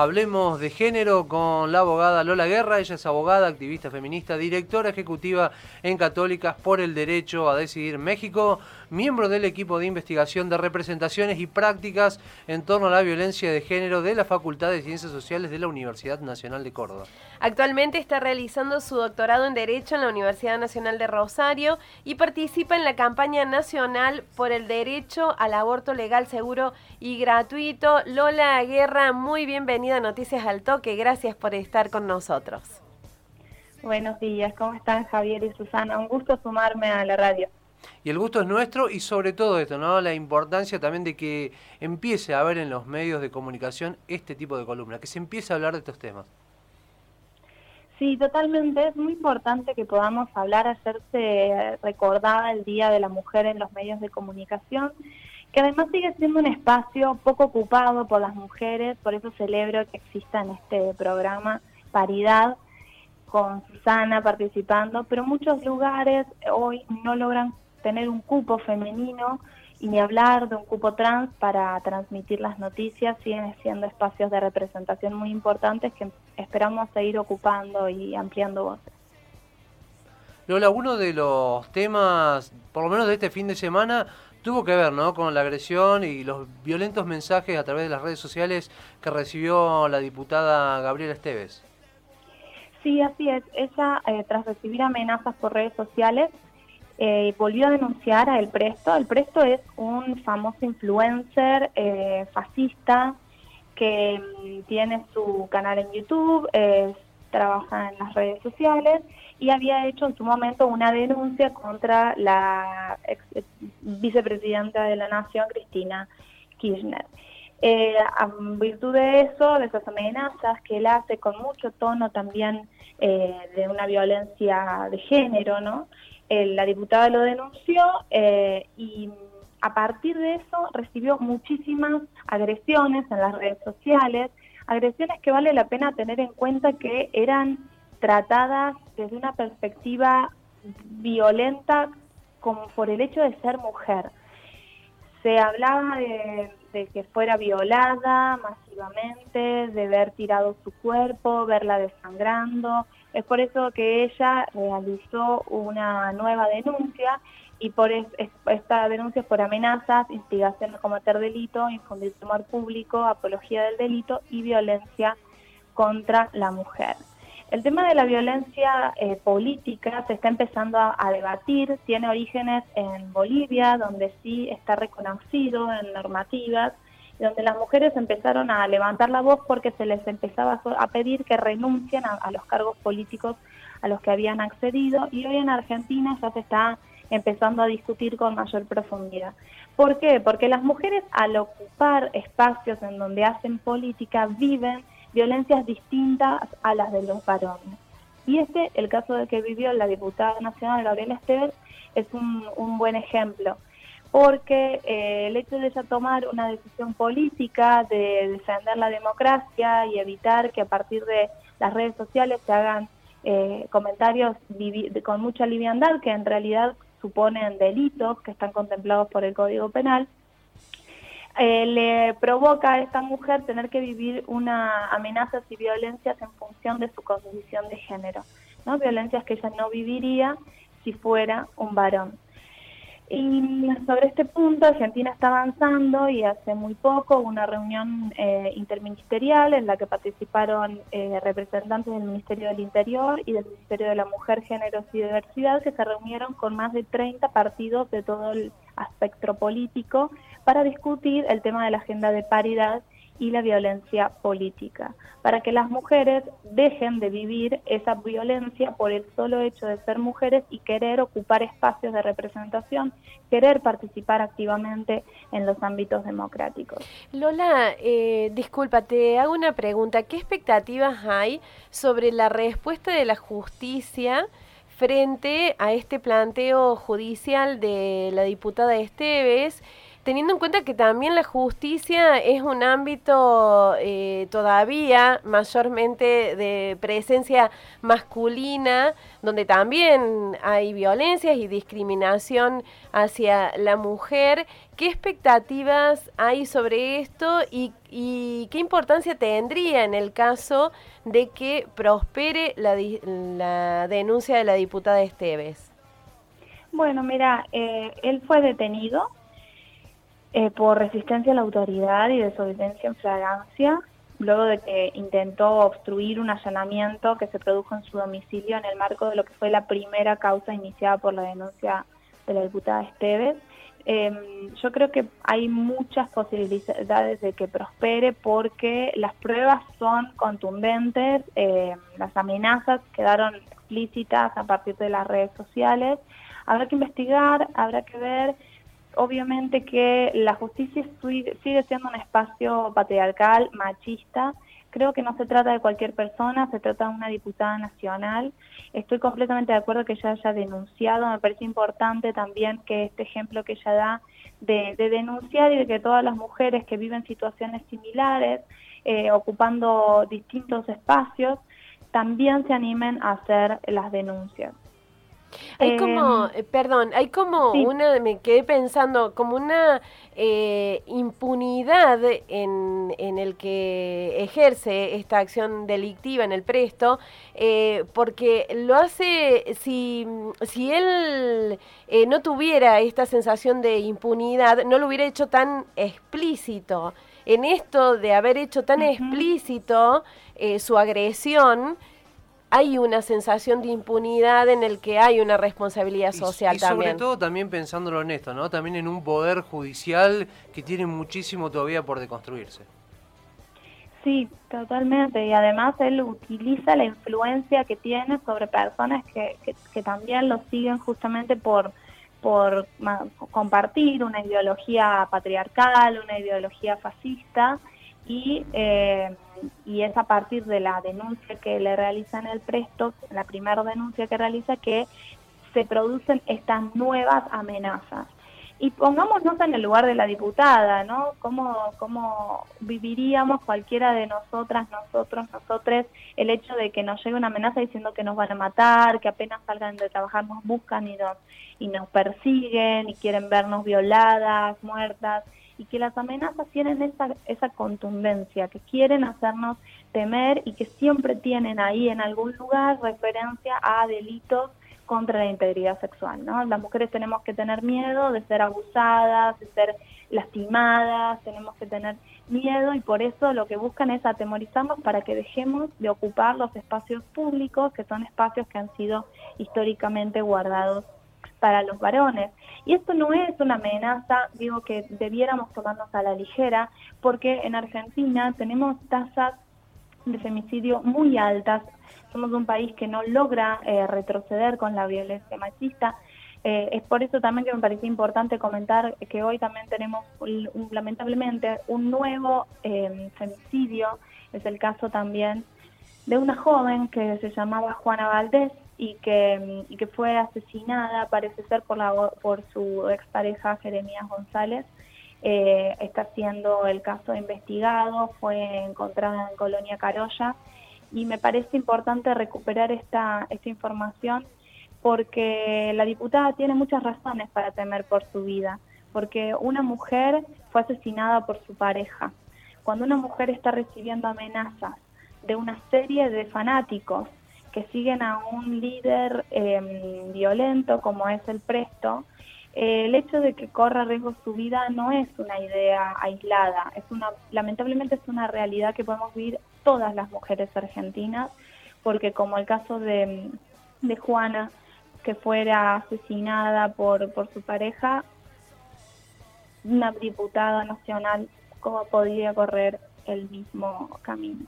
Hablemos de género con la abogada Lola Guerra. Ella es abogada, activista feminista, directora ejecutiva en Católicas por el Derecho a Decidir México, miembro del equipo de investigación de representaciones y prácticas en torno a la violencia de género de la Facultad de Ciencias Sociales de la Universidad Nacional de Córdoba. Actualmente está realizando su doctorado en Derecho en la Universidad Nacional de Rosario y participa en la campaña nacional por el derecho al aborto legal, seguro y gratuito. Lola Guerra, muy bienvenida bienvenida a Noticias al Toque. Gracias por estar con nosotros. Buenos días, ¿cómo están Javier y Susana? Un gusto sumarme a la radio. Y el gusto es nuestro y sobre todo esto, ¿no? La importancia también de que empiece a haber en los medios de comunicación este tipo de columna, que se empiece a hablar de estos temas. Sí, totalmente. Es muy importante que podamos hablar, hacerse recordada el Día de la Mujer en los medios de comunicación que además sigue siendo un espacio poco ocupado por las mujeres, por eso celebro que exista en este programa paridad con Susana participando, pero muchos lugares hoy no logran tener un cupo femenino y ni hablar de un cupo trans para transmitir las noticias, siguen siendo espacios de representación muy importantes que esperamos seguir ocupando y ampliando voces. Lola, uno de los temas, por lo menos de este fin de semana, tuvo que ver ¿no? con la agresión y los violentos mensajes a través de las redes sociales que recibió la diputada Gabriela Esteves. Sí, así es. Ella, eh, tras recibir amenazas por redes sociales, eh, volvió a denunciar a El Presto. El Presto es un famoso influencer eh, fascista que mm, tiene su canal en YouTube, trabaja en las redes sociales y había hecho en su momento una denuncia contra la ex vicepresidenta de la Nación, Cristina Kirchner. Eh, a virtud de eso, de esas amenazas que él hace con mucho tono también eh, de una violencia de género, ¿no? Eh, la diputada lo denunció y a partir de eso recibió muchísimas agresiones en las redes sociales, agresiones que vale la pena tener en cuenta que eran tratadas desde una perspectiva violenta como por el hecho de ser mujer. Se hablaba de, que fuera violada masivamente, de ver tirado su cuerpo, verla desangrando. Es por eso que ella realizó una nueva denuncia y por esta denuncia es por amenazas, instigación a cometer delito, infundir temor público, apología del delito y violencia contra la mujer. El tema de la violencia eh, política se está empezando a, debatir, tiene orígenes en Bolivia, donde sí está reconocido en normativas, donde las mujeres empezaron a levantar la voz porque se les empezaba a pedir que renuncien a los cargos políticos a los que habían accedido y hoy en Argentina ya se está empezando a discutir con mayor profundidad. ¿Por qué? Porque las mujeres al ocupar espacios en donde hacen política viven violencias distintas a las de los varones. Y este, el caso de que vivió la diputada nacional Gabriela Esteves, es un, buen ejemplo, porque eh, el hecho de ella tomar una decisión política de defender la democracia y evitar que a partir de las redes sociales se hagan eh, comentarios con mucha liviandad, que en realidad suponen delitos que están contemplados por el Código Penal, eh, le provoca a esta mujer tener que vivir una amenazas y violencias en función de su condición de género, ¿no? violencias que ella no viviría si fuera un varón. Y sobre este punto, Argentina está avanzando y hace muy poco una reunión eh, interministerial en la que participaron eh, representantes del Ministerio del Interior y del Ministerio de la Mujer, Géneros y Diversidad, que se reunieron con más de 30 partidos de todo el espectro político para discutir el tema de la agenda de paridad y la violencia política, para que las mujeres dejen de vivir esa violencia por el solo hecho de ser mujeres y querer ocupar espacios de representación, querer participar activamente en los ámbitos democráticos. Lola, eh, disculpa, te hago una pregunta. ¿Qué expectativas hay sobre la respuesta de la justicia? frente a este planteo judicial de la diputada Esteves teniendo en cuenta que también la justicia es un ámbito eh, todavía mayormente de presencia masculina, donde también hay violencias y discriminación hacia la mujer. ¿Qué expectativas hay sobre esto y, qué importancia tendría en el caso de que prospere la, la denuncia de la diputada Esteves? Bueno, mira, eh, él fue detenido eh, por resistencia a la autoridad y desobediencia en flagrancia, luego de que intentó obstruir un allanamiento que se produjo en su domicilio en el marco de lo que fue la primera causa iniciada por la denuncia de la diputada Esteves. Em, yo creo que hay muchas posibilidades de que prospere porque las pruebas son contundentes, em, las amenazas quedaron explícitas a partir de las redes sociales. Habrá que investigar, habrá que ver obviamente que la justicia sigue siendo un espacio patriarcal, machista. Creo que no se trata de cualquier persona, se trata de una diputada nacional. Estoy completamente de acuerdo que ella haya denunciado. Me parece importante también que este ejemplo que ella da de, denunciar y de que todas las mujeres que viven situaciones similares, eh, ocupando distintos espacios, también se animen a hacer las denuncias. Hay como, em, eh, perdón, hay como una, me quedé pensando, como una eh, impunidad en, en, el que ejerce esta acción delictiva en el presto, eh, porque lo hace, si, si él no tuviera esta sensación de impunidad, no lo hubiera hecho tan explícito. En esto de haber hecho tan explícito su agresión, hay una sensación de impunidad en el que hay una responsabilidad social y, y también. Sobre todo también pensándolo en esto, ¿no? También en un poder judicial que tiene muchísimo todavía por deconstruirse. Sí, totalmente. Y además él utiliza la influencia que tiene sobre personas que, que, también lo siguen justamente por, por compartir una ideología patriarcal, una ideología fascista y, eh, y es a partir de la denuncia que le realizan el presto, la primera denuncia que realiza, que se producen estas nuevas amenazas. Y pongámonos en el lugar de la diputada, ¿no? ¿Cómo, ¿Cómo viviríamos cualquiera de nosotras, nosotros, nosotres, el hecho de que nos llegue una amenaza diciendo que nos van a matar, que apenas salgan de trabajar nos buscan y nos, y nos persiguen y quieren vernos violadas, muertas? Y que las amenazas tienen esa, contundencia, que quieren hacernos temer y que siempre tienen ahí en algún lugar referencia a delitos contra la integridad sexual. Las mujeres tenemos que tener miedo de ser abusadas, de ser lastimadas, tenemos que tener miedo y por eso lo que buscan es atemorizarnos para que dejemos de ocupar los espacios públicos, que son espacios que han sido históricamente guardados para los varones. Y esto no es una amenaza, digo que debiéramos tomarnos a la ligera, porque en Argentina tenemos tasas de femicidio muy altas. Somos un país que no logra eh, retroceder con la violencia machista. Eh, es por eso también que me parece importante comentar que hoy también tenemos lamentablemente un nuevo eh, femicidio. Es el caso también de una joven que se llamaba Juana Valdés, y que, que fue asesinada, parece ser, por, la, por su expareja Jeremías González. Eh, está siendo el caso investigado, fue encontrada en Colonia Carolla y me parece importante recuperar esta, esta información porque la diputada tiene muchas razones para temer por su vida, porque una mujer fue asesinada por su pareja. Cuando una mujer está recibiendo amenazas de una serie de fanáticos que siguen a un líder em, violento como es el Presto, eh, el hecho de que corra riesgo su vida no es una idea aislada, es una, lamentablemente es una realidad que podemos vivir todas las mujeres argentinas, porque como el caso de, de Juana, que fuera asesinada por, por su pareja, una diputada nacional, ¿cómo podría correr el mismo camino?